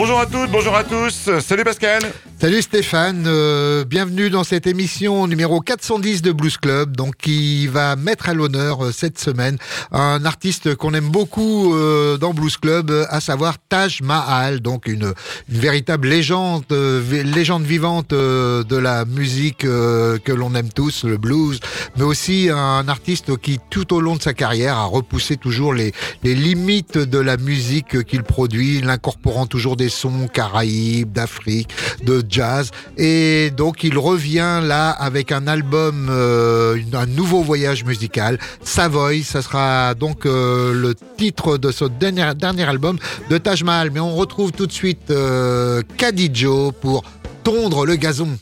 Bonjour à toutes, bonjour à tous. Salut Pascal. Salut Stéphane, euh, bienvenue dans cette émission numéro 410 de Blues Club, donc qui va mettre à l'honneur euh, cette semaine un artiste qu'on aime beaucoup euh, dans Blues Club, à savoir Taj Mahal, donc une, une véritable légende, légende vivante de la musique que l'on aime tous, le blues, mais aussi un artiste qui tout au long de sa carrière a repoussé toujours les, les limites de la musique qu'il produit, l'incorporant toujours des sons caraïbes, d'Afrique, de jazz. Et donc il revient là avec un album, euh, un nouveau voyage musical, Savoy. Ça sera donc euh, le titre de ce dernier, dernier album de Taj Mahal. Mais on retrouve tout de suite euh, Kadidjo pour tondre le gazon.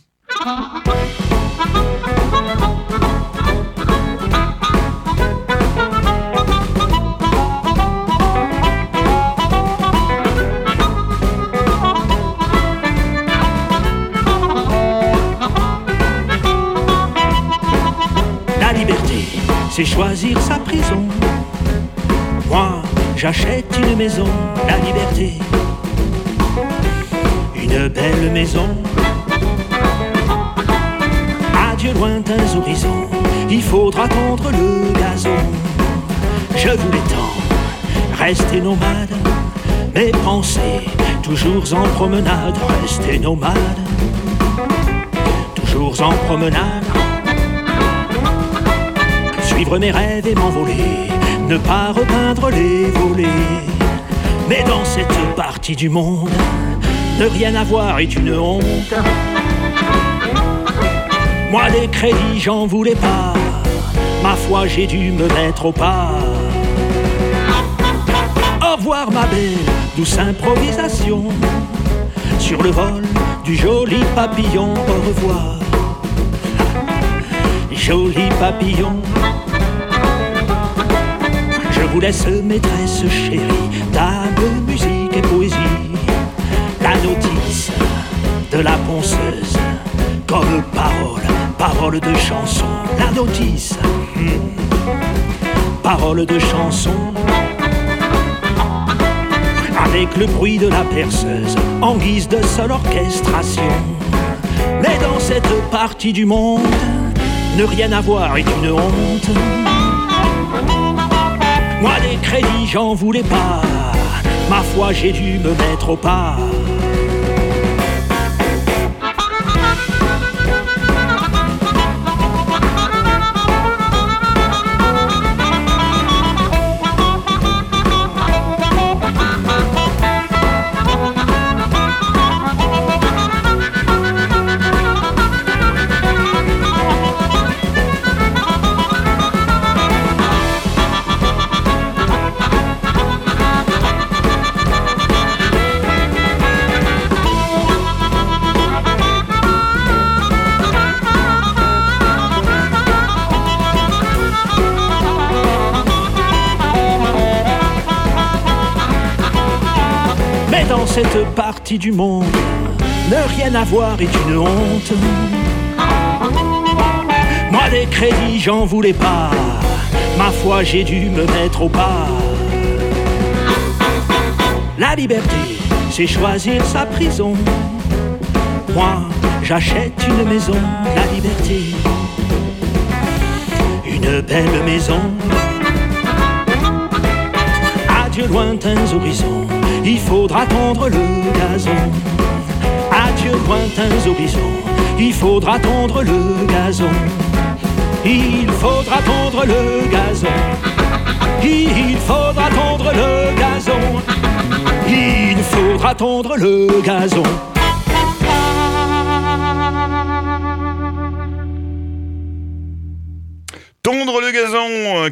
C'est choisir sa prison. Moi, j'achète une maison, la liberté. Une belle maison. Adieu lointains horizons, il faudra tondre le gazon. Je voulais tant rester nomade, mais penser toujours en promenade, rester nomade. Toujours en promenade suivre mes rêves et m'envoler, ne pas repeindre les volets. Mais dans cette partie du monde, ne rien avoir est une honte. Moi les crédits j'en voulais pas, ma foi j'ai dû me mettre au pas. Au revoir ma belle, douce improvisation, sur le vol du joli papillon, au revoir. Joli papillon, vous laisse maîtresse chérie, dame, musique et poésie. La notice de la ponceuse, comme parole, parole de chanson. La notice, hmm, parole de chanson. Avec le bruit de la perceuse, en guise de seule orchestration. Mais dans cette partie du monde, ne rien avoir est une honte. Moi les crédits j'en voulais pas, ma foi j'ai dû me mettre au pas. Cette partie du monde, ne rien avoir est une honte. Moi des crédits j'en voulais pas, ma foi j'ai dû me mettre au pas. La liberté, c'est choisir sa prison. Moi, j'achète une maison, la liberté. Une belle maison. Adieu lointains horizons il faudra tondre le gazon. Adieu lointains horizons, il faudra tondre le gazon. Il faudra tondre le gazon. Il faudra tondre le gazon. Il faudra tondre le gazon. Tondre le gazon,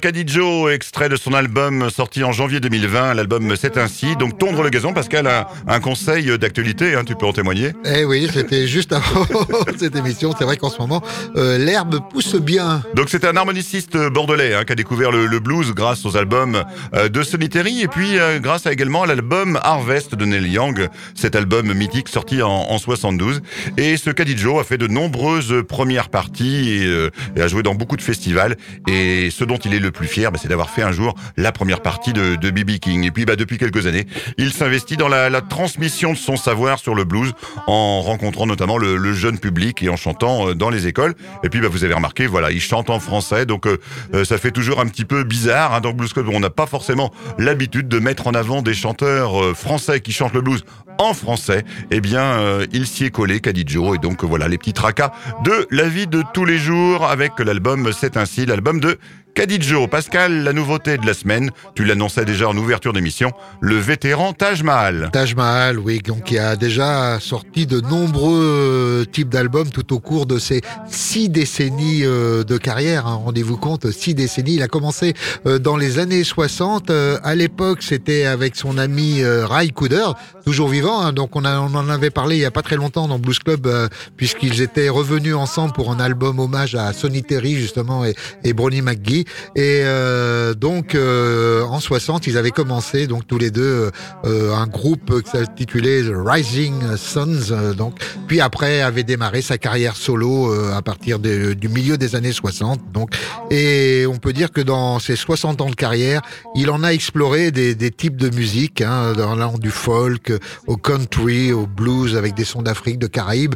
Kadidjo, extrait de son album sorti en janvier 2020. L'album C'est ainsi. Donc tondre le gazon, Pascal a un conseil d'actualité, hein, tu peux en témoigner. Eh oui, c'était juste avant cette émission. C'est vrai qu'en ce moment, euh, l'herbe pousse bien. Donc c'est un harmoniciste bordelais hein, qui a découvert le, blues grâce aux albums euh, de Solitary et puis euh, grâce à également l'album Harvest de Neil Young, cet album mythique sorti en, 72. Et ce Kadidjo a fait de nombreuses premières parties et, et a joué dans beaucoup de festivals. Et ce dont il est le plus fier, bah, c'est d'avoir fait un jour la première partie de, de BB King. Et puis bah, depuis quelques années, il s'investit dans la, la, transmission de son savoir sur le blues en rencontrant notamment le, le jeune public et en chantant euh, dans les écoles. Et puis bah, vous avez remarqué, voilà, il chante en français, donc euh, euh, ça fait toujours un petit peu bizarre hein, dans Blues Club. On n'a pas forcément l'habitude de mettre en avant des chanteurs français qui chantent le blues en français. Eh bien, il s'y est collé, Joe. Et donc voilà les petits tracas de la vie de tous les jours avec l'album C'est ainsi, l'album de Kadidjo, Pascal, la nouveauté de la semaine, tu l'annonçais déjà en ouverture d'émission, le vétéran Taj Mahal. Taj Mahal, oui, donc qui a déjà sorti de nombreux types d'albums tout au cours de ses six décennies euh, de carrière. Hein. Rendez-vous compte, six décennies. Il a commencé euh, dans les années 60. Euh, à l'époque, c'était avec son ami Ray Cooder, toujours vivant. Hein. Donc on, en avait parlé il y a pas très longtemps dans Blues Club, puisqu'ils étaient revenus ensemble pour un album hommage à Sonny Terry justement et, et McGee. Et euh, donc euh, en 60, ils avaient commencé donc tous les deux euh, un groupe qui s'intitulait Rising Sons. donc puis après avait démarré sa carrière solo à partir du milieu des années 60. Donc et on peut dire que dans ses 60 ans de carrière, il en a exploré des, des types de musique, hein, allant du folk au country, au blues avec des sons d'Afrique, de Caraïbes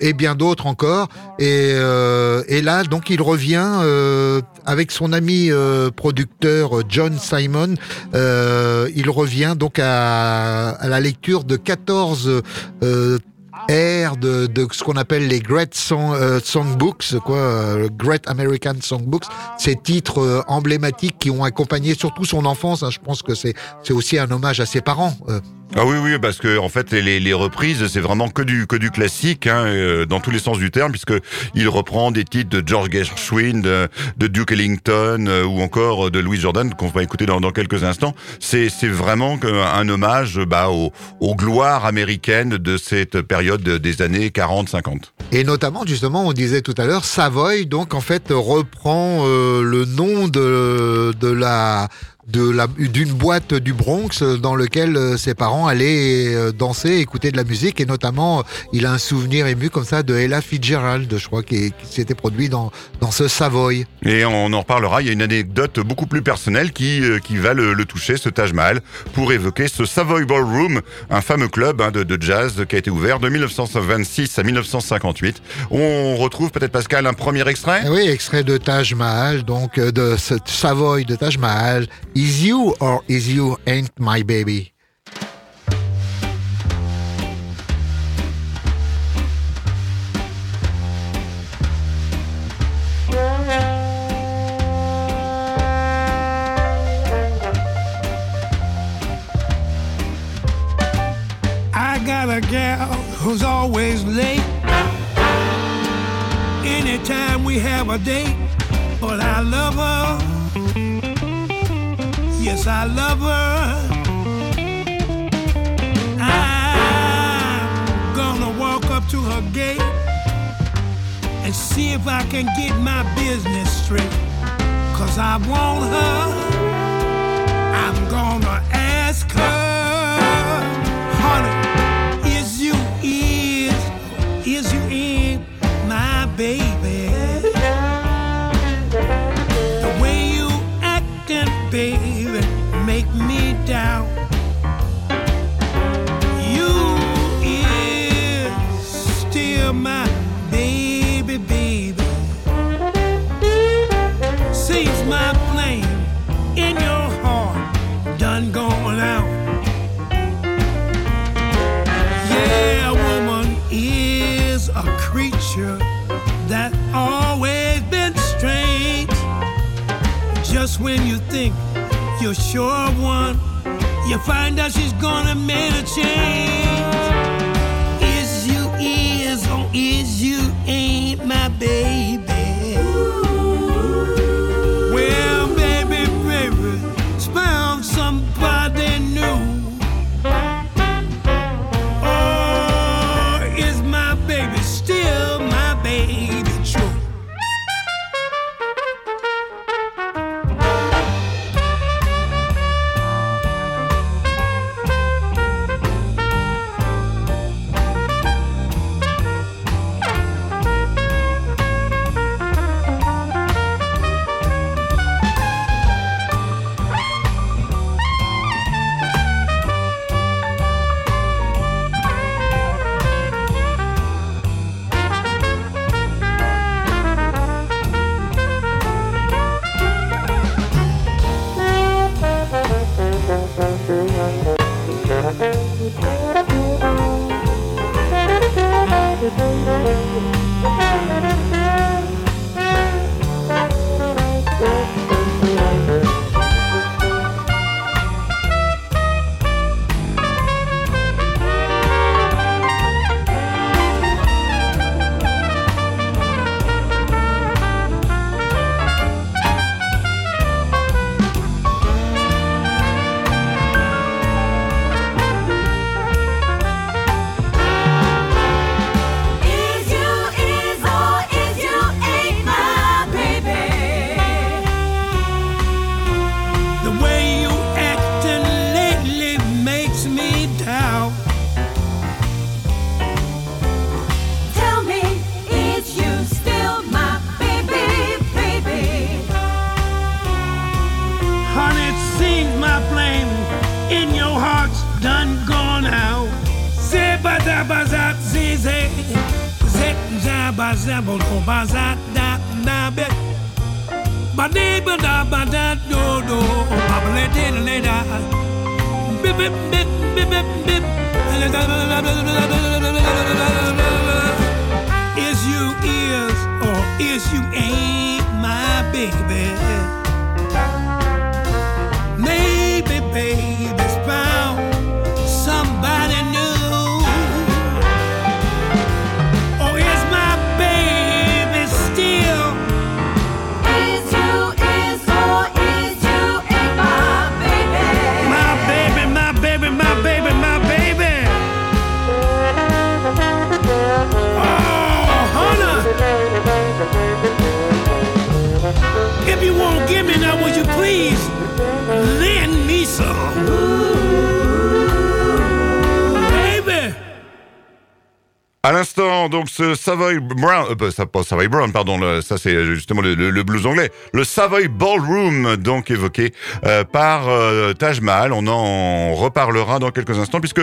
et bien d'autres encore. Et, et là donc il revient avec son ami euh, producteur euh, John Simon, euh, il revient donc à, la lecture de 14 airs de, ce qu'on appelle les Great Song, Songbooks, quoi, Great American Songbooks, ces titres emblématiques qui ont accompagné surtout son enfance. Hein. je pense que c'est aussi un hommage à ses parents. Ah oui, oui, parce que en fait, les, les reprises, c'est vraiment que du que du classique, hein, euh, dans tous les sens du terme, puisque il reprend des titres de George Gershwin, de, de Duke Ellington, euh, ou encore de Louis Jordan, qu'on va écouter dans, dans quelques instants. C'est c'est vraiment un hommage bah, aux, aux gloires américaines de cette période des années 40-50. Et notamment, justement, on disait tout à l'heure, Savoy, donc en fait reprend euh, le nom de de la de la d'une boîte du Bronx dans lequel euh, ses parents allaient euh, danser, écouter de la musique et notamment il a un souvenir ému comme ça de Ella Fitzgerald, je crois, qui, s'était produit dans dans ce Savoy. Et on en reparlera. Il y a une anecdote beaucoup plus personnelle qui euh, qui va le, toucher, ce Taj Mahal, pour évoquer ce Savoy Ballroom, un fameux club hein, de, de, jazz qui a été ouvert de 1926 à 1958. On retrouve peut-être Pascal un premier extrait? Oui, extrait de Taj Mahal, donc de ce Savoy de Taj Mahal. Is you or is you ain't my baby? I got a gal who's always late. Anytime we have a date, but I love her yes, I love her. I'm gonna walk up to her gate and see if I can get my business straight. Cause I want her. I'm gonna ask her, Think you're sure one. You find out she's gonna make a change. Is you is or is you ain't my baby? Savoy Brown, euh, Savoy Brown, pardon, ça c'est justement le, blues anglais, le Savoy Ballroom, donc évoqué euh, par euh, Taj Mahal. On en reparlera dans quelques instants, puisque,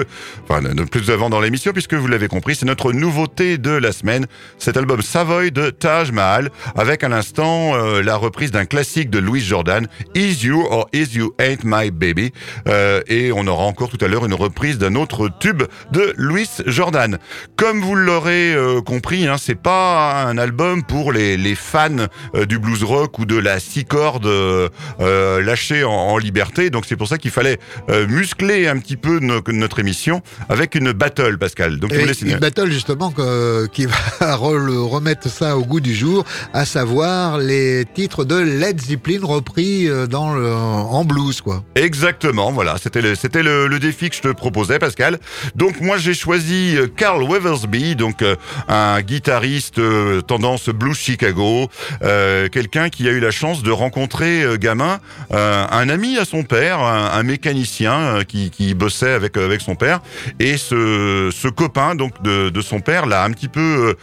enfin, plus avant dans l'émission, puisque vous l'avez compris, c'est notre nouveauté de la semaine, cet album Savoy de Taj Mahal, avec à l'instant euh, la reprise d'un classique de Louis Jordan, Is You or Is You Ain't My Baby, Euh, et on aura encore tout à l'heure une reprise d'un autre tube de Louis Jordan. Comme vous l'aurez euh, compris, hein, c'est pas un album pour les, les fans euh, du blues rock ou de la six cordes euh, euh, lâchée en, en liberté. Donc c'est pour ça qu'il fallait muscler un petit peu no- notre émission avec une battle, Pascal. Donc Et une battle justement que- qui va re- remettre ça au goût du jour, à savoir les titres de Led Zeppelin repris dans le, en blues quoi. Exactement, voilà, c'était le, c'était le, le défi que je te proposais, Pascal. Donc moi j'ai choisi Carl Weathersby, donc un guitariste euh, tendance blues Chicago, euh, quelqu'un qui a eu la chance de rencontrer euh, gamin un ami à son père, un, mécanicien qui, bossait avec avec son père, et ce, ce copain donc de, de son père l'a un petit peu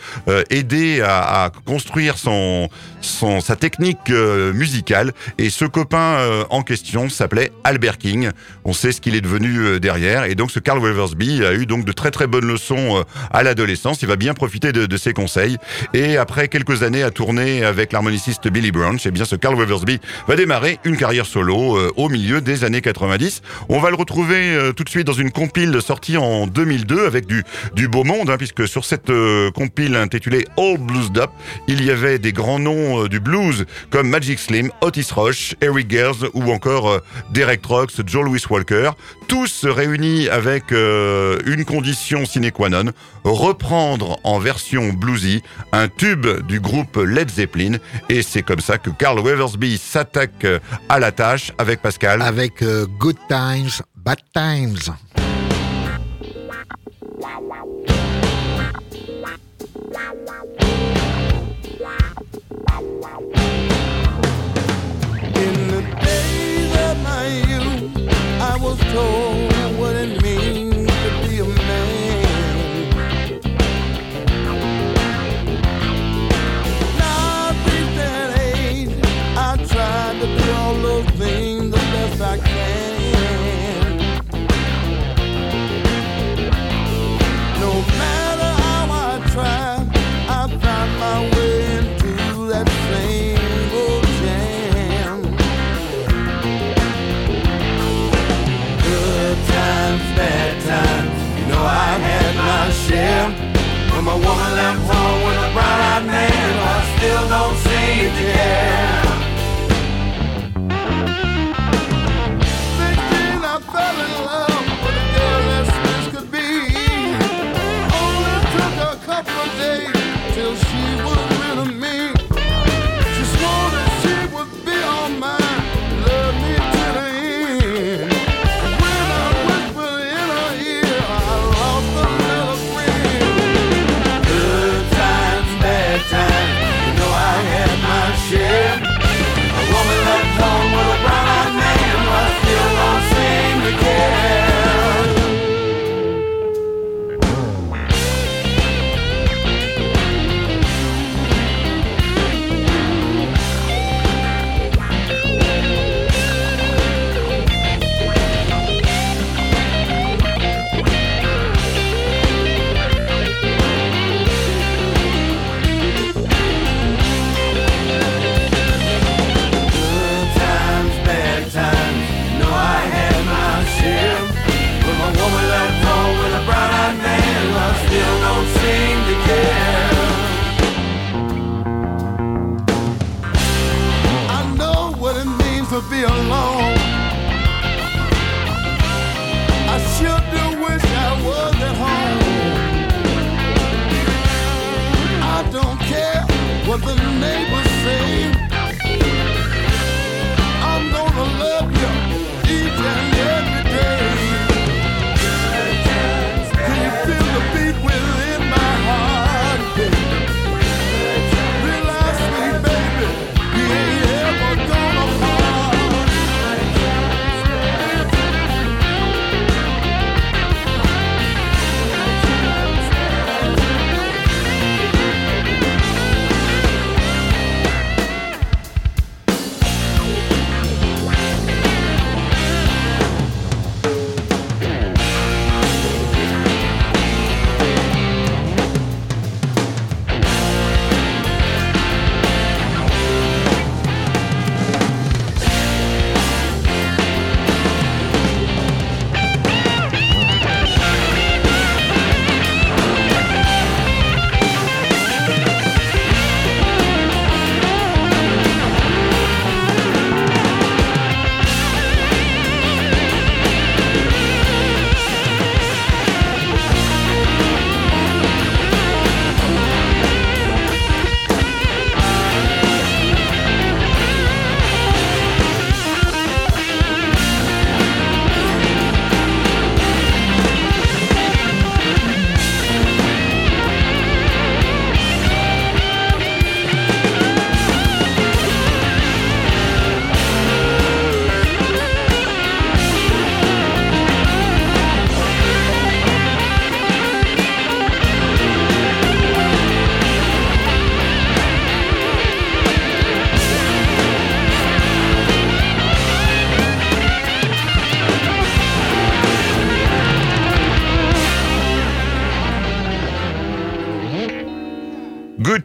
aidé à, construire son, son sa technique musicale, et ce copain en question s'appelait Albert King. On sait ce qu'il est devenu derrière. Et donc ce Carl Weathersby a eu donc de très très bonnes leçons à l'adolescence. Il va bien profiter de, de ses conseils. Et après quelques années à tourner avec l'harmoniciste Billy Branch, eh bien ce Carl Weathersby va démarrer une carrière solo euh, au milieu des années 90. On va le retrouver euh, tout de suite dans une compile sortie en 2002 avec du, du beau monde, hein, puisque sur cette euh, compile intitulée All Blues Up, il y avait des grands noms du blues comme Magic Slim, Otis Rush, Eric Gers ou encore Derek Trucks, Joe Louis Walker, tous réunis avec une condition sine qua non, reprendre en version bluesy un tube du groupe Led Zeppelin. Et c'est comme ça que Carl Weathersby s'attaque euh, à la tâche avec Pascal. Avec euh, Good Times, Bad Times. In the days of my youth, I was told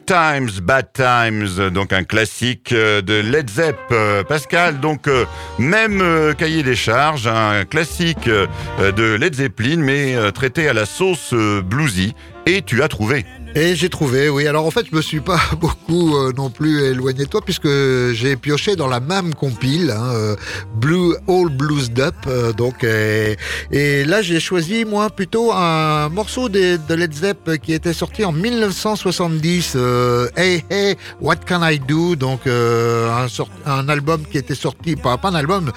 Times, Bad Times, donc un classique euh, de Led Zepp. Euh, Pascal, donc euh, même cahier des charges, un classique de Led Zeppelin, mais traité à la sauce bluesy. Et tu as trouvé. Et j'ai trouvé, oui. Alors en fait, je me suis pas beaucoup euh, non plus éloigné de toi puisque j'ai pioché dans la même compile, hein, euh, Blue All Blues Up. euh, donc et, et là, j'ai choisi moi plutôt un morceau de, de Led Zepp qui était sorti en 1970. euh, hey Hey, What Can I Do? Donc euh, un, sort- un album qui était sorti, pas, pas un album,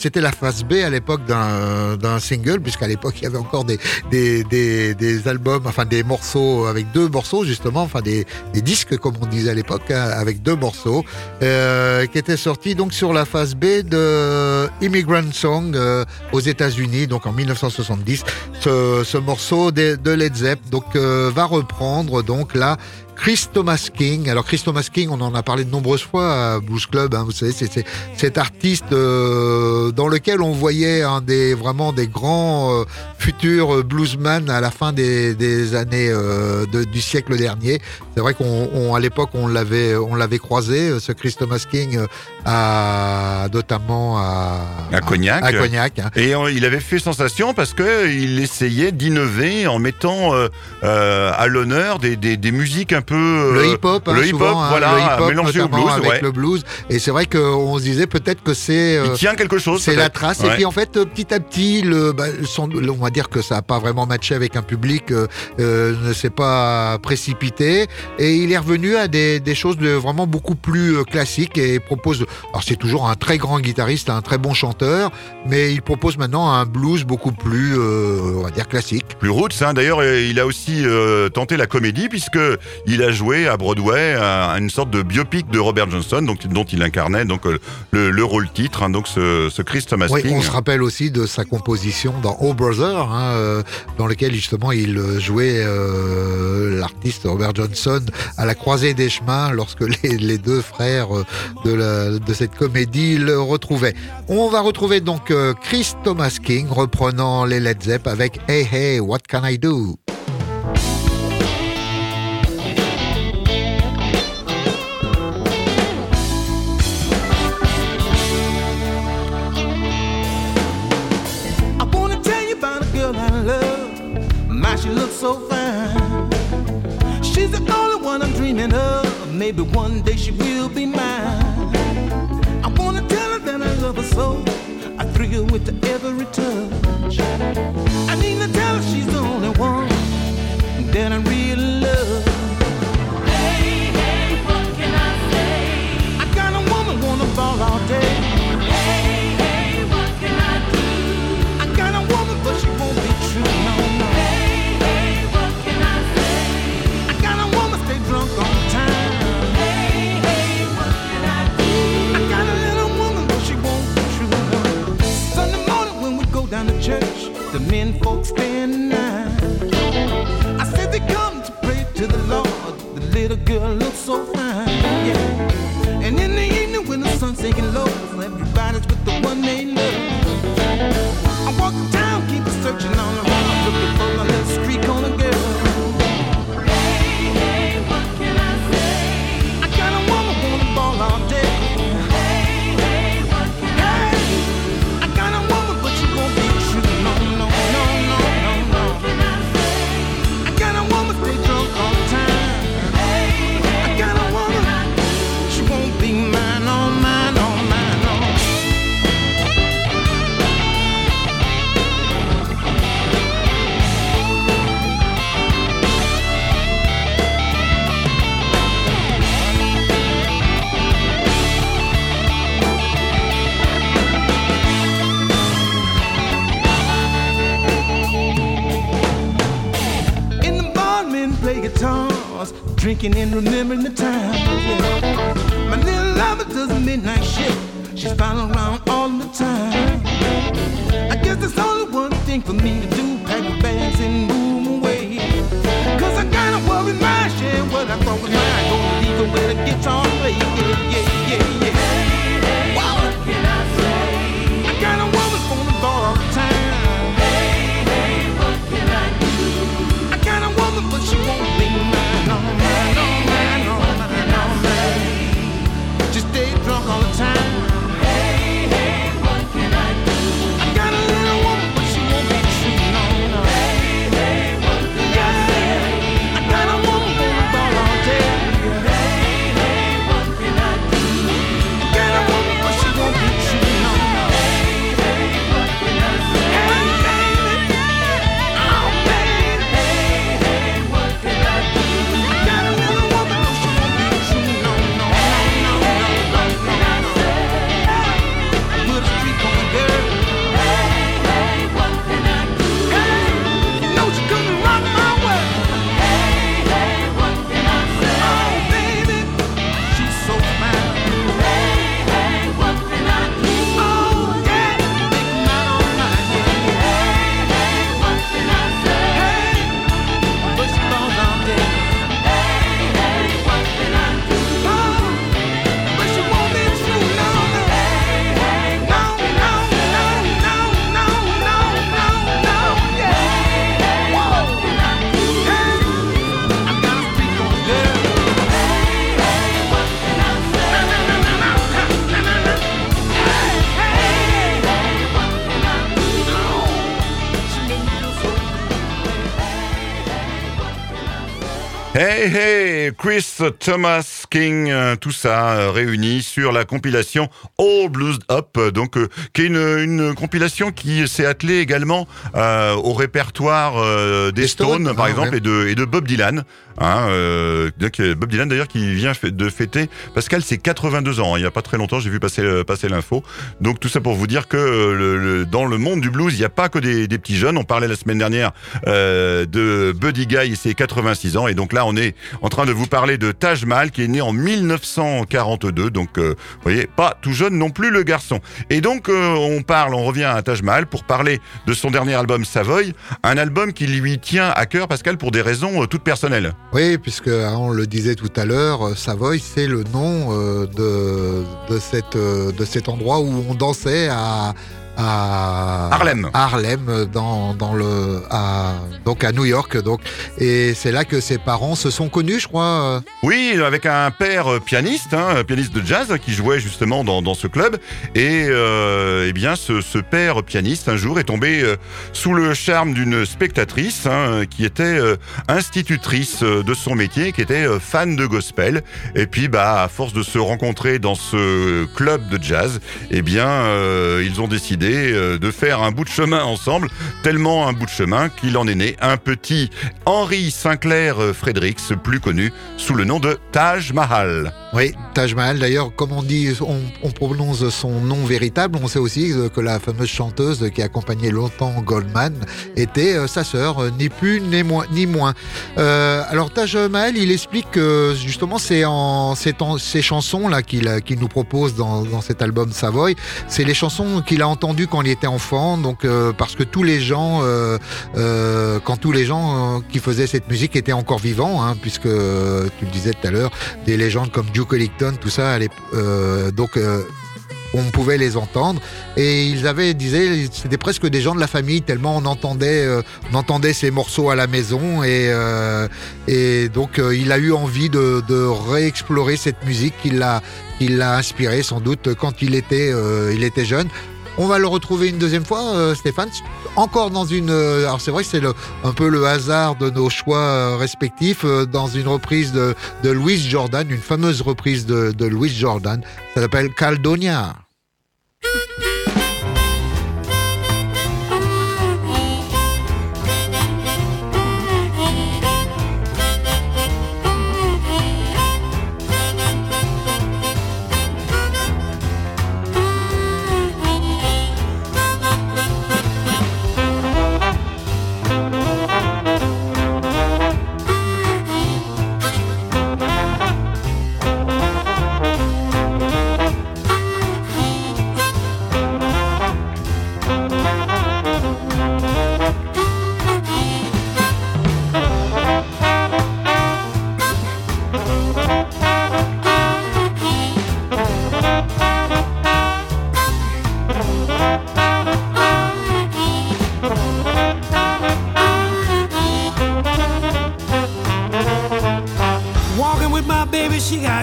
c'était la phase B à l'époque d'un single puisqu'à l'époque il y avait encore des des, des, des albums, enfin des morceaux avec deux morceaux justement, enfin des, disques comme on disait à l'époque, hein, avec deux morceaux, euh, qui étaient sortis donc sur la phase B de Immigrant Song euh, aux États-Unis, donc en 1970. Ce, ce morceau de, de Led Zepp donc euh, va reprendre donc là. Chris Thomas King. Alors Chris Thomas King, on en a parlé de nombreuses fois à Blues Club. hein, vous savez, c'est cet artiste euh, dans lequel on voyait des vraiment des grands euh, futurs bluesmen à la fin des, des années euh, de- du siècle dernier. C'est vrai qu'on on- à l'époque on l'avait on l'avait croisé, euh, ce Chris Thomas King, euh, à notamment à À Cognac. À Cognac. hein. Et euh, il avait fait sensation parce que il essayait d'innover en mettant euh, euh, à l'honneur des, des, des musiques un peu euh, Le hip-hop, hein, le hip-hop, souvent, hein, voilà, mélangé au blues, avec ouais. le blues. Et c'est vrai qu'on se disait peut-être que c'est euh, Il tient quelque chose. C'est la trace. Ouais. Et puis en fait, euh, petit à petit, le, bah, son- on va dire que ça n'a pas vraiment matché avec un public, euh, euh, ne s'est pas précipité. Et il est revenu à des, des choses de vraiment beaucoup plus euh, classiques et propose. Alors c'est toujours un très grand guitariste, un très bon chanteur, mais il propose maintenant un blues beaucoup plus, euh, on va dire classique. plus roots. Hein. D'ailleurs, euh, il a aussi euh, tenté la comédie puisque il a joué à Broadway à une sorte de biopic de Robert Johnson, donc dont il incarnait donc euh, le, le rôle titre. hein, donc ce, ce Chris Thomas Oui, King. on se rappelle aussi de sa composition dans Oh Brother, hein, euh, dans lequel justement il euh, jouait euh, l'artiste Robert Johnson à la croisée des chemins lorsque les, les deux frères de, la- de cette comédie le retrouvaient. On va retrouver donc Chris Thomas King reprenant les Led Zepp avec Hey Hey, What Can I Do? She looks so fine. She's the only one I'm dreaming of. Maybe one day she will be mine. I wanna tell her that I love her so. I thrill with every touch. I need to tell her she's the only one that I really love. Hey, hey, what can I say? I got a woman wanna ball all day. Men folks stand nine. I said they come to pray to the Lord. The little girl looks so fine, yeah. And in the evening when the sun's sinking low, everybody's with the one they love. I walk the town, keep searching all around, looking for my little street corner guitars, drinking and remembering the times. Yeah. My little lover does a midnight shift. She's following around all the time. I guess there's only one thing for me to do: pack my bags and move away. Cause I kinda worry my share what I thought was mine. Gonna leave her with a guitar play. Yeah, yeah, yeah, yeah. Hey hey, Chris Thomas King, euh, tout ça euh, réuni sur la compilation All Blues Up, euh, donc euh, qui est une, une compilation qui s'est attelée également au répertoire des Des Stones, Stones, par ah, exemple, ouais. et de et de Bob Dylan. Hein, euh, Bob Dylan d'ailleurs qui vient de fêter Pascal c'est 82 ans hein, il y a pas très longtemps j'ai vu passer passer l'info donc tout ça pour vous dire que le, le- dans le monde du blues il n'y a pas que des, des petits jeunes on parlait la semaine dernière euh, de Buddy Guy ses 86 ans et donc là on est en train de vous parler de Taj Mahal qui est né en 1942 donc euh, vous voyez pas tout jeune non plus le garçon. Et donc euh, on parle on revient à Taj Mahal pour parler de son dernier album Savoy. Un album qui lui tient à cœur Pascal pour des raisons euh, toutes personnelles. Oui, puisque hein, on le disait tout à l'heure, Savoy, c'est le nom de, de, cette, de cet endroit où on dansait à, à Harlem. Harlem, euh, dans, dans le, à, donc à New York. Donc, et c'est là que ses parents se sont connus, je crois. euh. Oui, avec un père euh, pianiste, hein, pianiste de jazz, qui jouait justement dans, dans ce club. Et euh, eh bien, ce, ce père pianiste, un jour, est tombé sous le charme d'une spectatrice hein, qui était institutrice de son métier, qui était fan de gospel. Et puis, bah, à force de se rencontrer dans ce club de jazz, eh bien, euh, ils ont décidé euh, de faire un bout de chemin ensemble, tellement un bout de chemin qu'il en est né un petit Henri Sinclair euh, Fredericks, plus connu sous le nom de Taj Mahal. Oui, Taj Mahal. D'ailleurs, comme on dit, on, on prononce son nom véritable. On sait aussi euh, que la fameuse chanteuse qui accompagnait longtemps Goldman était sa sœur, ni plus ni moins. Ni moins. Alors Taj Mahal, il explique que justement, c'est en en- ces chansons là qu'il qu'il nous propose dans, dans cet album Savoy. C'est les chansons qu'il a entendues quand il était enfant. Donc euh, parce que tous les gens, euh, euh, quand tous les gens qui faisaient cette musique étaient encore vivants, hein, puisque tu le disais tout à l'heure, des légendes comme Duke Ellington, tout ça, donc on pouvait les entendre et ils avaient, disaient, c'était presque des gens de la famille tellement on entendait, on entendait ces morceaux à la maison et donc il a eu envie de, réexplorer cette musique qui l'a qui l'a inspiré sans doute quand il était il était jeune. On va le retrouver une deuxième fois, euh, Stéphane, encore dans une. euh, alors c'est vrai que c'est un peu le hasard de nos choix euh, respectifs dans une reprise de, de Louis Jordan, une fameuse reprise de, de Louis Jordan. Ça s'appelle Caldonia.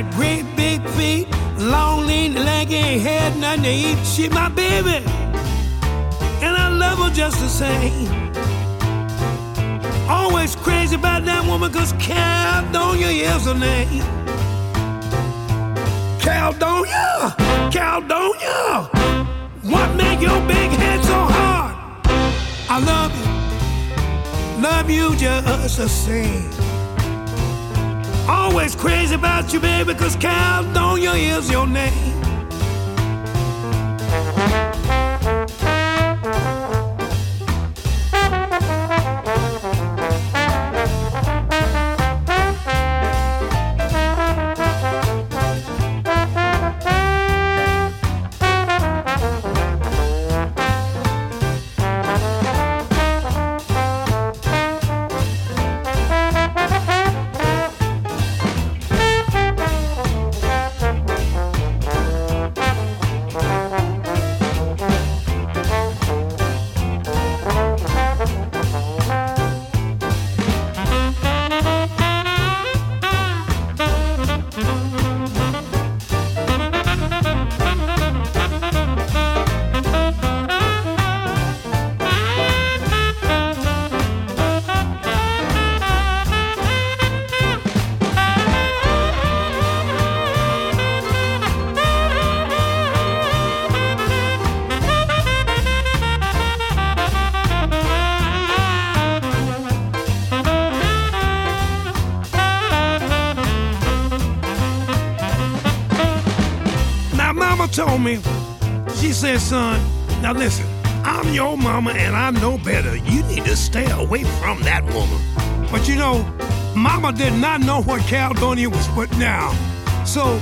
Got great big feet, long, lean, leggy, ain't had nothing to eat. She my baby, and I love her just the same. Always crazy about that woman, cause Caldonia is her name. Caldonia, Caldonia, what make your big head so hard? I love you, love you just the same. Always crazy about you, baby, cause Caldonia is your name. Mama told me, she said, son, now listen, I'm your mama and I know better. You need to stay away from that woman. But you know, mama did not know what Caledonia was putting down. So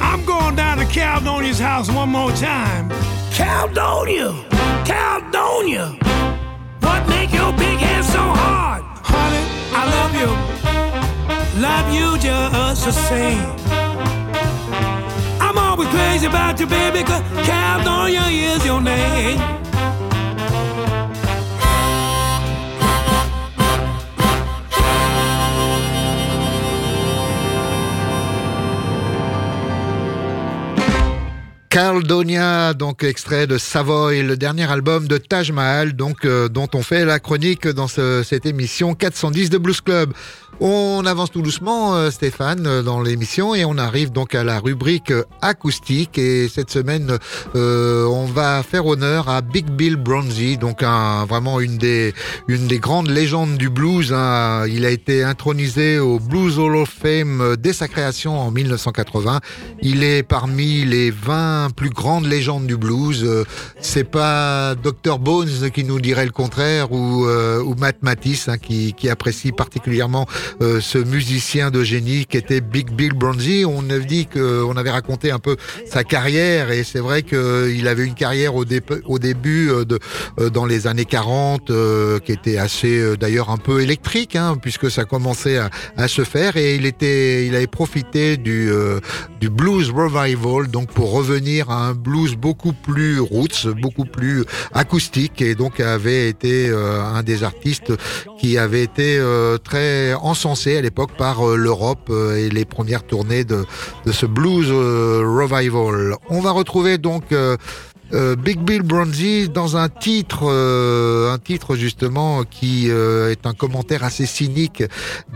I'm going down to Caledonia's house one more time. Caledonia! Caledonia! What make your big head so hard? Honey, I love you. Love you just the same. Always crazy about you, baby, cause Caledonia is your name. Caldonia, donc extrait de Savoy, le dernier album de Taj Mahal, donc euh, dont on fait la chronique dans ce- cette émission 410 de Blues Club. On avance tout doucement, euh, Stéphane, euh, dans l'émission et on arrive donc à la rubrique euh, acoustique. Et cette semaine, euh, on va faire honneur à Big Bill Bronzy, donc un, vraiment une des, une des grandes légendes du blues. hein. Il a été intronisé au Blues Hall of Fame dès sa création en 1980. Il est parmi les 20 plus grandes légendes du blues. Euh, C'est pas Dr Bones qui nous dirait le contraire ou, euh, ou Matt Matisse hein, qui, qui apprécie particulièrement euh, ce musicien de génie qui était Big Bill Bronzy. On a dit que on avait raconté un peu sa carrière et c'est vrai qu'il avait une carrière au, dé- au début de, dans les années 40 euh, qui était assez d'ailleurs un peu électrique hein, puisque ça commençait à, à se faire et il était il avait profité du du blues revival donc pour revenir à un blues beaucoup plus roots beaucoup plus acoustique et donc avait été euh, un des artistes qui avait été euh, très encensé à l'époque par euh, l'Europe et les premières tournées de, ce blues revival. On va retrouver donc euh, Big Bill Bronzy dans un titre, euh, un titre justement qui euh, est un commentaire assez cynique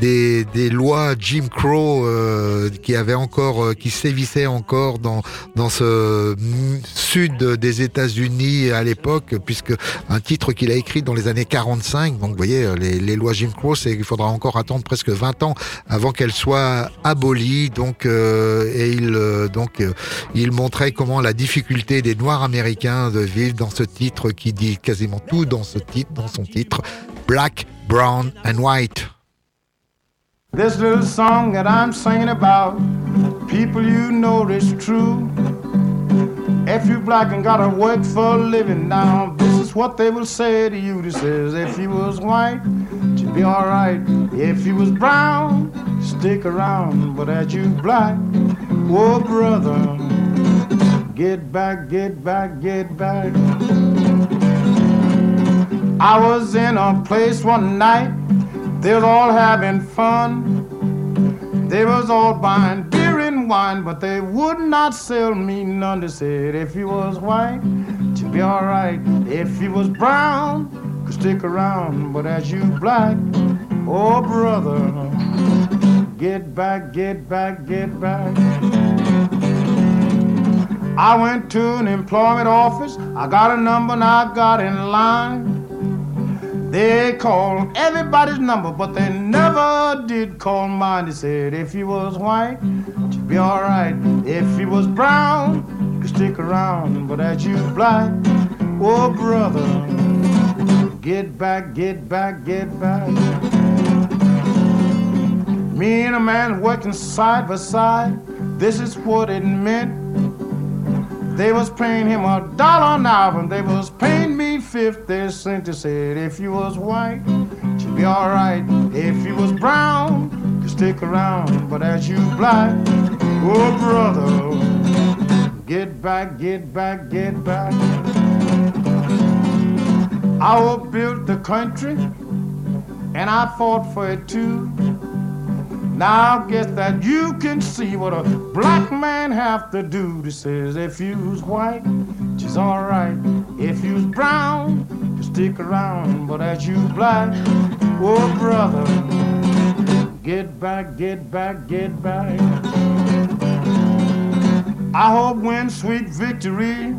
des, des lois Jim Crow euh, qui avait encore, euh, qui sévissaient encore dans dans ce mm, sud des États-Unis à l'époque, puisque un titre qu'il a écrit dans les années 45. Donc vous voyez, les, les lois Jim Crow, c'est qu'il faudra encore attendre presque 20 ans avant qu'elles soient abolies. Donc et il donc il montrait comment la difficulté des Noirs américains de vivre dans ce titre qui dit quasiment tout dans ce titre, dans son titre, Black, Brown and White. This little song that I'm singing about, people you know it's true. If you black and gotta work for a living now, this is what they will say to you. This says, if you was white, you'd be alright. If you was brown, stick around. But as you black, oh brother, get back, get back, get back. I was in a place one night, they was all having fun. They was all buying beer and wine, but they would not sell me none. They said, if you was white, you'd be alright. If you was brown, could stick around. But as you black, oh brother, get back, get back, get back. I went to an employment office. I got a number and I got in line. They called everybody's number, but they never did call mine. They said if you was white, you'd be alright. If you was brown, you could stick around. But as you black, oh brother, get back, get back, get back. Me and a man working side by side. This is what it meant. They was paying him a dollar an hour, and they was paying me fifty cents. They said if you was white, you'd be alright. If you was brown, you stick around. But as you black, oh brother, get back, get back, get back. I built the country, and I fought for it too. Now I guess that you can see what a black man have to do. This says if you's white, she's alright. If you's brown, you stick around. But as you black, oh brother, get back, get back, get back. I hope win sweet victory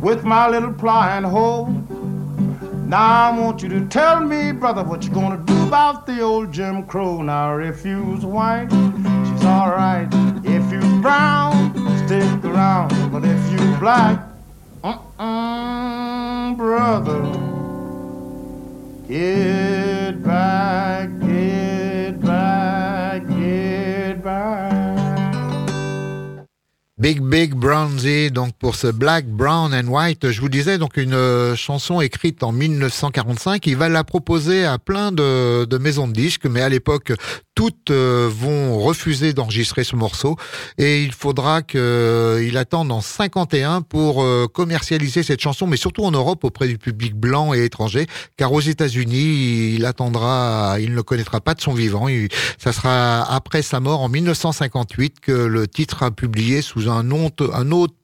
with my little ply and hoe. Now I want you to tell me, brother, what you gonna do about the old Jim Crow. Now if you was white, she's alright. If you brown, stick around. But if you black, uh-uh, brother, get back, get back, get back. Big Big Bronzy, donc pour ce Black, Brown and White, je vous disais donc une euh, chanson écrite en 1945. Il va la proposer à plein de, de maisons de disques, mais à l'époque toutes euh, vont refuser d'enregistrer ce morceau et il faudra qu'il attende en 51 pour euh, commercialiser cette chanson, mais surtout en Europe auprès du public blanc et étranger, car aux États-Unis il attendra, il ne connaîtra pas de son vivant. Ça sera après sa mort en 1958 que le titre sera publié sous un, un autre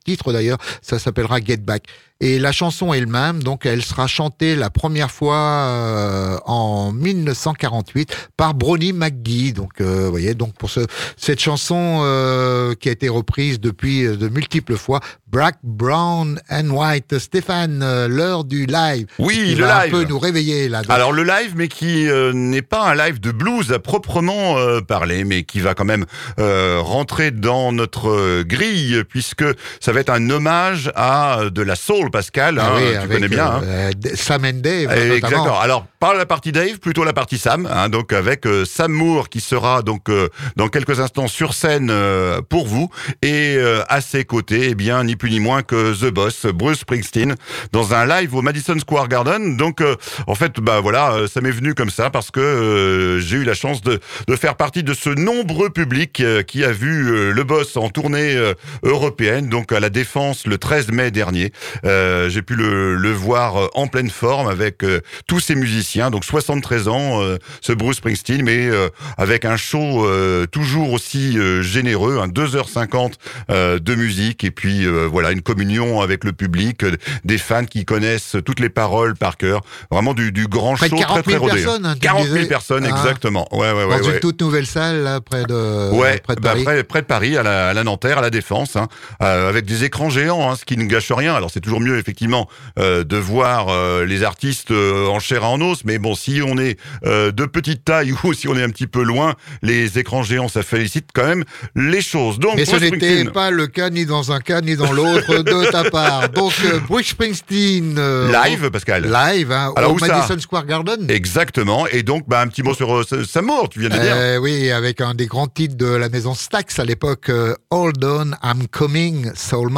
titre d'ailleurs, ça s'appellera Get Back. Et la chanson est le même, donc elle sera chantée la première fois euh, en 1948 par Brony McGee. Donc, euh, vous voyez, donc pour ce, cette chanson euh, qui a été reprise depuis euh, de multiples fois, Black, Brown and White. Stéphane, euh, l'heure du live. Oui, le live. un peu nous réveiller là. Donc, Alors le live, mais qui euh, n'est pas un live de blues à proprement euh, parler, mais qui va quand même euh, rentrer dans notre grille, puisque ça va être un hommage à euh, de la soul, Pascal. ah hein, oui, tu avec, connais bien. hein. euh, euh, Sam Eh, notamment. Exactement. Alors, pas la partie Dave, plutôt la partie Sam, hein, donc avec euh, Sam Moore qui sera donc euh, dans quelques instants sur scène euh, pour vous et euh, à ses côtés, eh bien ni plus ni moins que The Boss, Bruce Springsteen, dans un live au Madison Square Garden. Donc, euh, en fait, bah voilà, ça m'est venu comme ça parce que j'ai eu la chance de, de faire partie de ce nombreux public qui a vu le Boss en tournée européenne, donc à la Défense le 13 mai dernier. J'ai pu le, le voir en pleine forme avec tous ces musiciens, donc 73 ans, euh, ce Bruce Springsteen, mais euh, avec un show euh, toujours aussi généreux, hein, 2h50 euh, de musique, et puis voilà, une communion avec le public, des fans qui connaissent toutes les paroles par cœur, vraiment du, du grand Près de show 40 très 000 très rodé. personnes, hein, tu 40 000 disais. personnes, Ah. exactement. Ouais, ouais, ouais. dans une toute nouvelle salle là, près de, Ouais, près de bah, Paris. près, près de Paris, à la, à la Nanterre, à la Défense, hein, avec des écrans géants, hein, ce qui ne gâche rien. Alors c'est toujours mieux effectivement de voir les artistes en chair et en os, mais bon, si on est euh, de petite taille ou si on est un petit peu loin, les écrans géants, ça félicite quand même les choses. Donc, Mais ce n'était pas le cas ni dans un cas ni dans l'autre de ta part. Donc euh, Bruce Springsteen euh, live, Pascal. live hein, Alors, au ça Madison Square Garden. Exactement. Et donc, bah, un petit mot sur euh, Samour, tu viens de dire. Oui, avec un des grands titres de la maison Stax à l'époque, Hold On, I'm Coming, Soul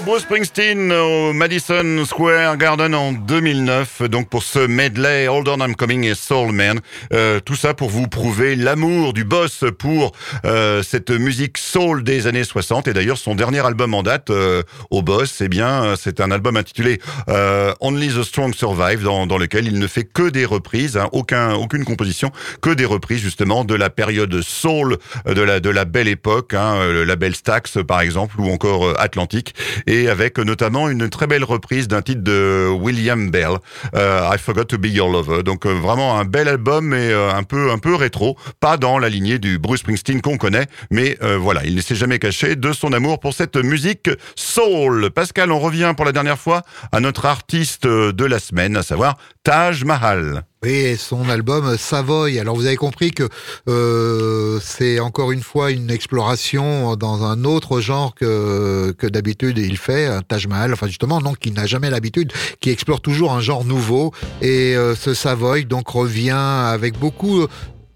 Bruce Springsteen au Madison Square Garden en 2009. Donc pour ce medley Hold On I'm Coming et Soul Man. Euh, tout ça pour vous prouver l'amour du boss pour euh, cette musique soul des années 60. Et d'ailleurs son dernier album en date euh, au boss, eh bien c'est un album intitulé euh, Only the Strong Survive dans, dans lequel il ne fait que des reprises, hein, aucun, aucune composition, que des reprises justement de la période soul de la, de la belle époque, hein, le label Stax par exemple ou encore euh, Atlantique et avec notamment une très belle reprise d'un titre de William Bell, euh, I Forgot to Be Your Lover. Donc euh, vraiment un bel album mais euh, un peu un peu rétro, pas dans la lignée du Bruce Springsteen qu'on connaît, mais voilà, il ne s'est jamais caché de son amour pour cette musique soul. Pascal, on revient pour la dernière fois à notre artiste de la semaine, à savoir Taj Mahal. Et son album Savoy. Alors vous avez compris que euh, c'est encore une fois une exploration dans un autre genre que, que d'habitude il fait, un Taj Mahal, enfin justement, non, qui n'a jamais l'habitude, qui explore toujours un genre nouveau. Et euh, ce Savoy donc revient avec beaucoup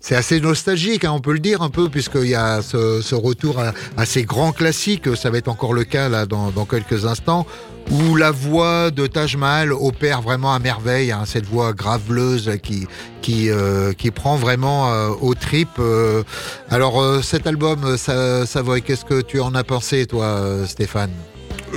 c'est assez nostalgique, hein, on peut le dire un peu, puisqu'il y a ce, ce retour à, à, ces grands classiques. Ça va être encore le cas là dans, dans quelques instants, où la voix de Taj Mahal opère vraiment à merveille. Hein, cette voix graveleuse qui qui euh, qui prend vraiment euh, aux tripes. Euh. Alors euh, cet album, ça, Savoy, qu'est-ce que tu en as pensé, toi, Stéphane?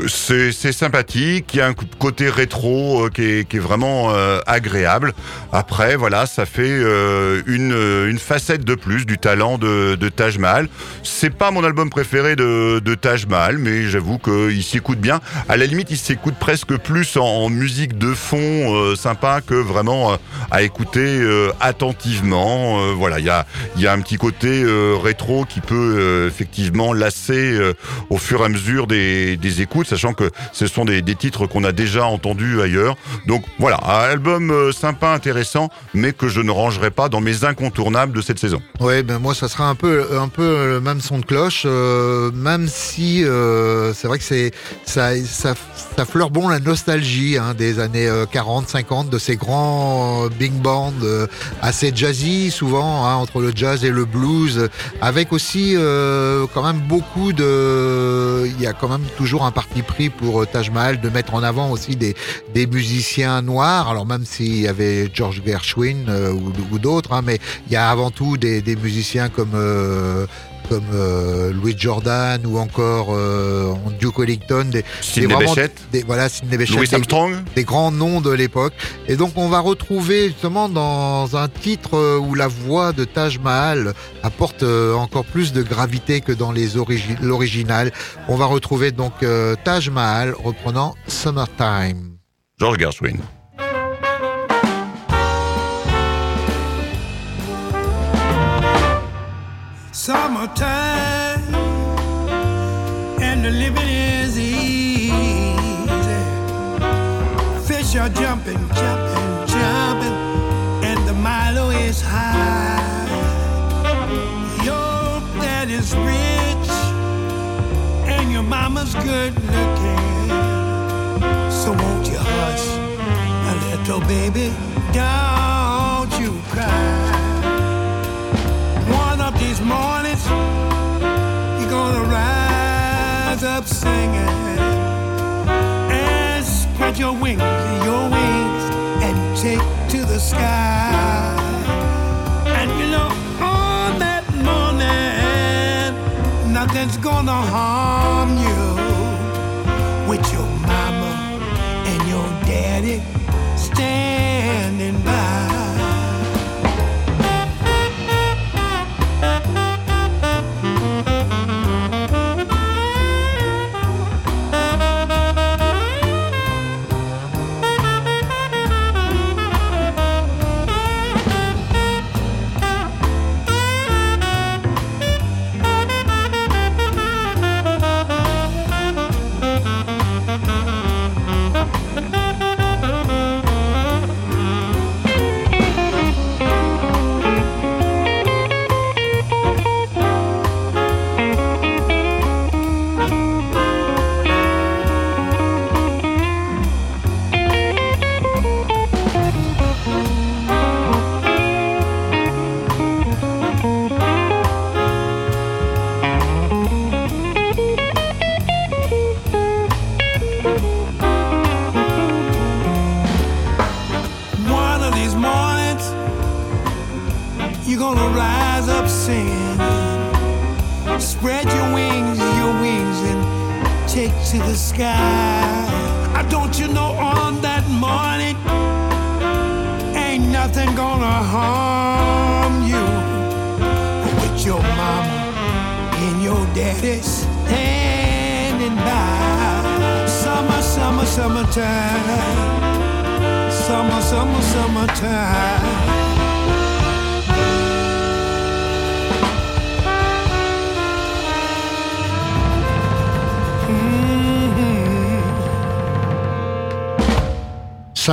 C'est sympathique, il y a un côté rétro euh, qui, est, qui est vraiment euh, agréable. Après, voilà, ça fait euh, une, une facette de plus du talent de, de Taj Mahal. C'est pas mon album préféré de, de Taj Mahal, mais j'avoue qu'il s'écoute bien. À la limite, il s'écoute presque plus en, musique de fond sympa que vraiment à écouter attentivement. Voilà, il y a, y a un petit côté rétro qui peut effectivement lasser au fur et à mesure des, des écoutes, sachant que ce sont des, titres qu'on a déjà entendus ailleurs. Donc voilà, un album euh, sympa, intéressant, mais que je ne rangerai pas dans mes incontournables de cette saison. Ouais, ben moi ça sera un peu un peu le même son de cloche, euh, même si euh, c'est vrai que ça, ça ça fleure bon la nostalgie hein, des années euh, 40, 50 de ces grands big bands assez jazzy souvent hein, entre le jazz et le blues, avec aussi quand même beaucoup de, il y a quand même toujours un parti pris pour euh, Taj Mahal de mettre en avant aussi des musiciens noirs. Alors même s'il y avait George Gershwin euh, ou, d'autres, hein, mais il y a avant tout des, des musiciens comme euh, comme euh, Louis Jordan ou encore euh, Duke Ellington, des, des vraiment- Bechet. des- voilà, Sidney Bechet, Louis Armstrong des grands noms de l'époque. Et donc on va retrouver justement dans un titre euh, où la voix de Taj Mahal apporte encore plus de gravité que dans les origi- l'original. On va retrouver donc euh, Taj Mahal reprenant Summertime. George Gershwin. Summertime and the living is easy. Fish are jumping, jumping, jumping, and the Milo is high. Your dad is rich, and your mama's good looking. So won't you hush a little baby? Don't singing and spread your wings, your wings, and take to the sky. And you know, on that morning, nothing's gonna harm you with your mama and your daddy standing by.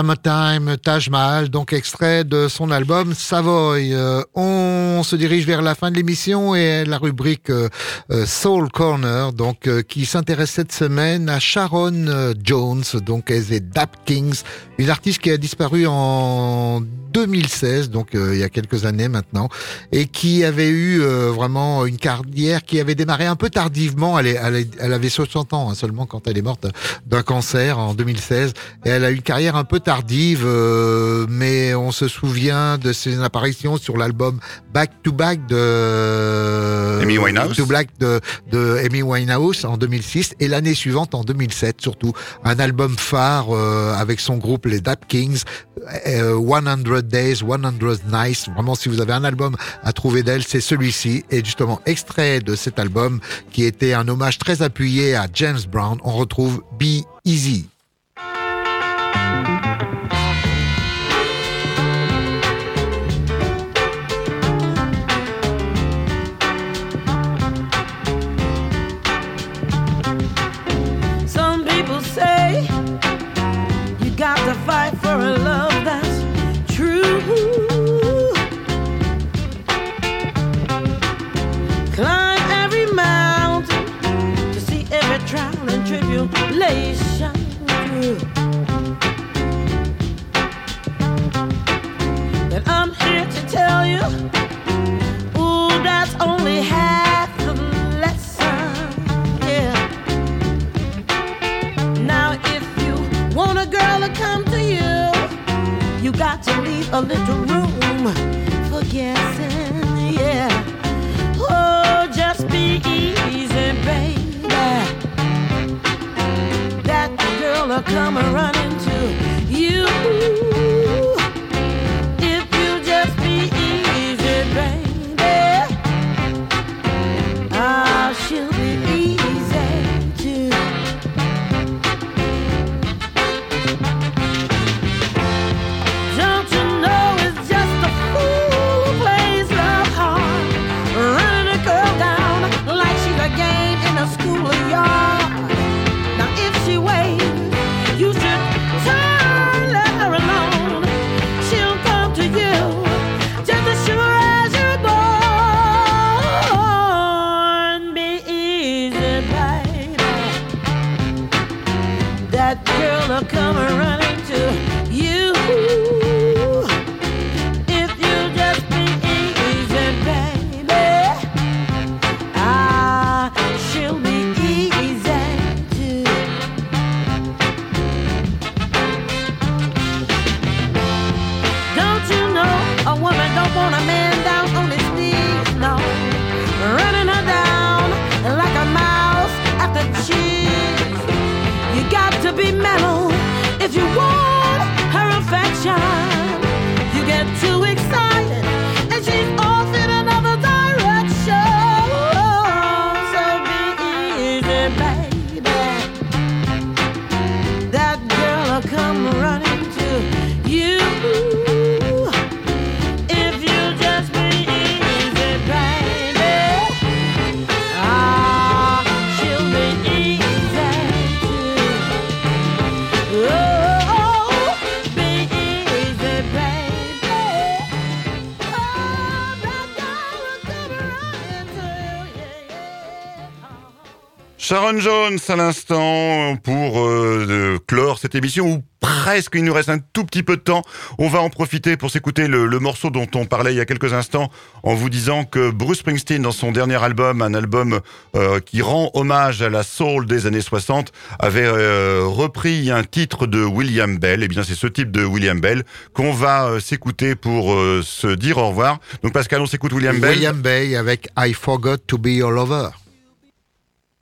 Summertime, Taj Mahal, donc extrait de son album Savoy. Euh, on se dirige vers la fin de l'émission et la rubrique euh, euh, Soul Corner, donc euh, qui s'intéresse cette semaine à Sharon euh, Jones, donc elle est Dap Kings, une artiste qui a disparu en 2016, donc euh, il y a quelques années maintenant, et qui avait eu vraiment une carrière qui avait démarré un peu tardivement. Elle, est- elle, est- elle avait 60 ans hein, seulement quand elle est morte d'un cancer en 2016, et elle a eu une carrière un peu tardive, euh, mais on se souvient de ses apparitions sur l'album Back to Back de Amy Winehouse. Back to Black de, de Amy Winehouse en 2006 et l'année suivante en 2007 surtout un album phare euh, avec son groupe les Dap Kings euh, 100 Days 100 Nights. Vraiment si vous avez un album à trouver d'elle c'est celui-ci. Et justement extrait de cet album qui était un hommage très appuyé à James Brown on retrouve Be Easy tribulation. But I'm here to tell you, ooh, that's only half the lesson. Yeah. Now, if you want a girl to come to you, you got to leave a little room for guessing. come around. Sharon Jones à l'instant pour euh, clore cette émission où presque il nous reste un tout petit peu de temps. On va en profiter pour s'écouter le, le morceau dont on parlait il y a quelques instants en vous disant que Bruce Springsteen dans son dernier album, un album euh, qui rend hommage à la soul des années 60, avait euh, repris un titre de William Bell. Et bien c'est ce type de William Bell qu'on va euh, s'écouter pour euh, se dire au revoir. Donc Pascal, on s'écoute William Bell William Bay avec I Forgot to Be Your Lover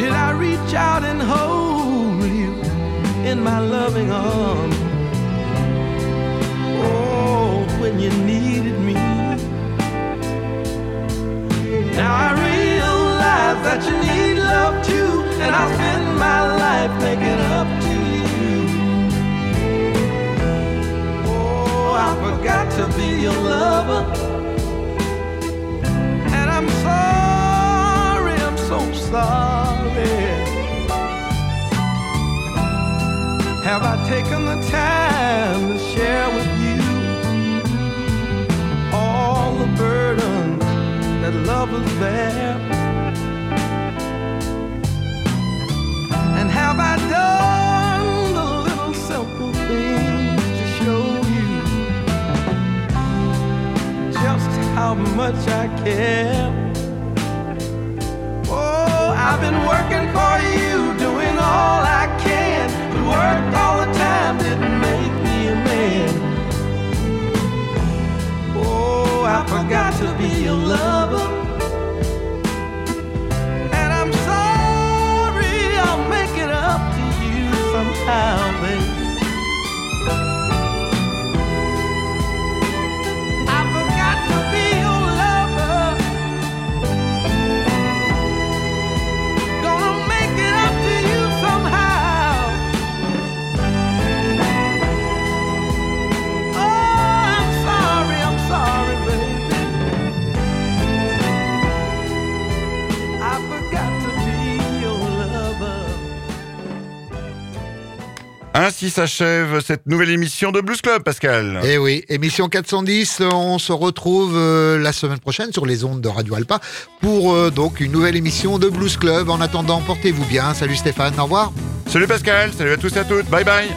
Did I reach out and hold you in my loving arms? Oh, when you needed me. Now I realize that you need love too, and I'll spend my life making up to you. Oh, I forgot to be your lover. And I'm sorry, I'm so sorry. Have I taken the time to share with you all the burdens that love lovers bear? And have I done the little simple things to show you just how much I care? Oh, I've been working for you, doing all I to be your lover. Ainsi s'achève cette nouvelle émission de Blues Club, Pascal. Eh oui, émission 410, on se retrouve euh, la semaine prochaine sur les ondes de Radio Alpa pour euh, donc une nouvelle émission de Blues Club. En attendant, portez-vous bien. Salut Stéphane, au revoir. Salut Pascal, salut à tous et à toutes, bye bye.